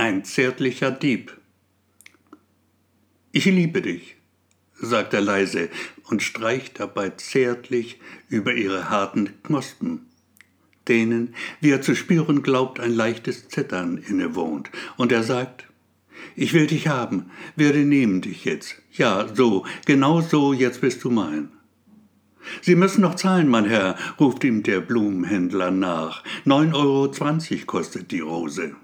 ein zärtlicher Dieb. Ich liebe dich, sagt er leise und streicht dabei zärtlich über ihre harten Knospen, denen, wie er zu spüren glaubt, ein leichtes Zittern innewohnt, und er sagt, ich will dich haben, werde nehmen dich jetzt. Ja, so, genau so, jetzt bist du mein. Sie müssen noch zahlen, mein Herr, ruft ihm der Blumenhändler nach. Neun Euro zwanzig kostet die Rose.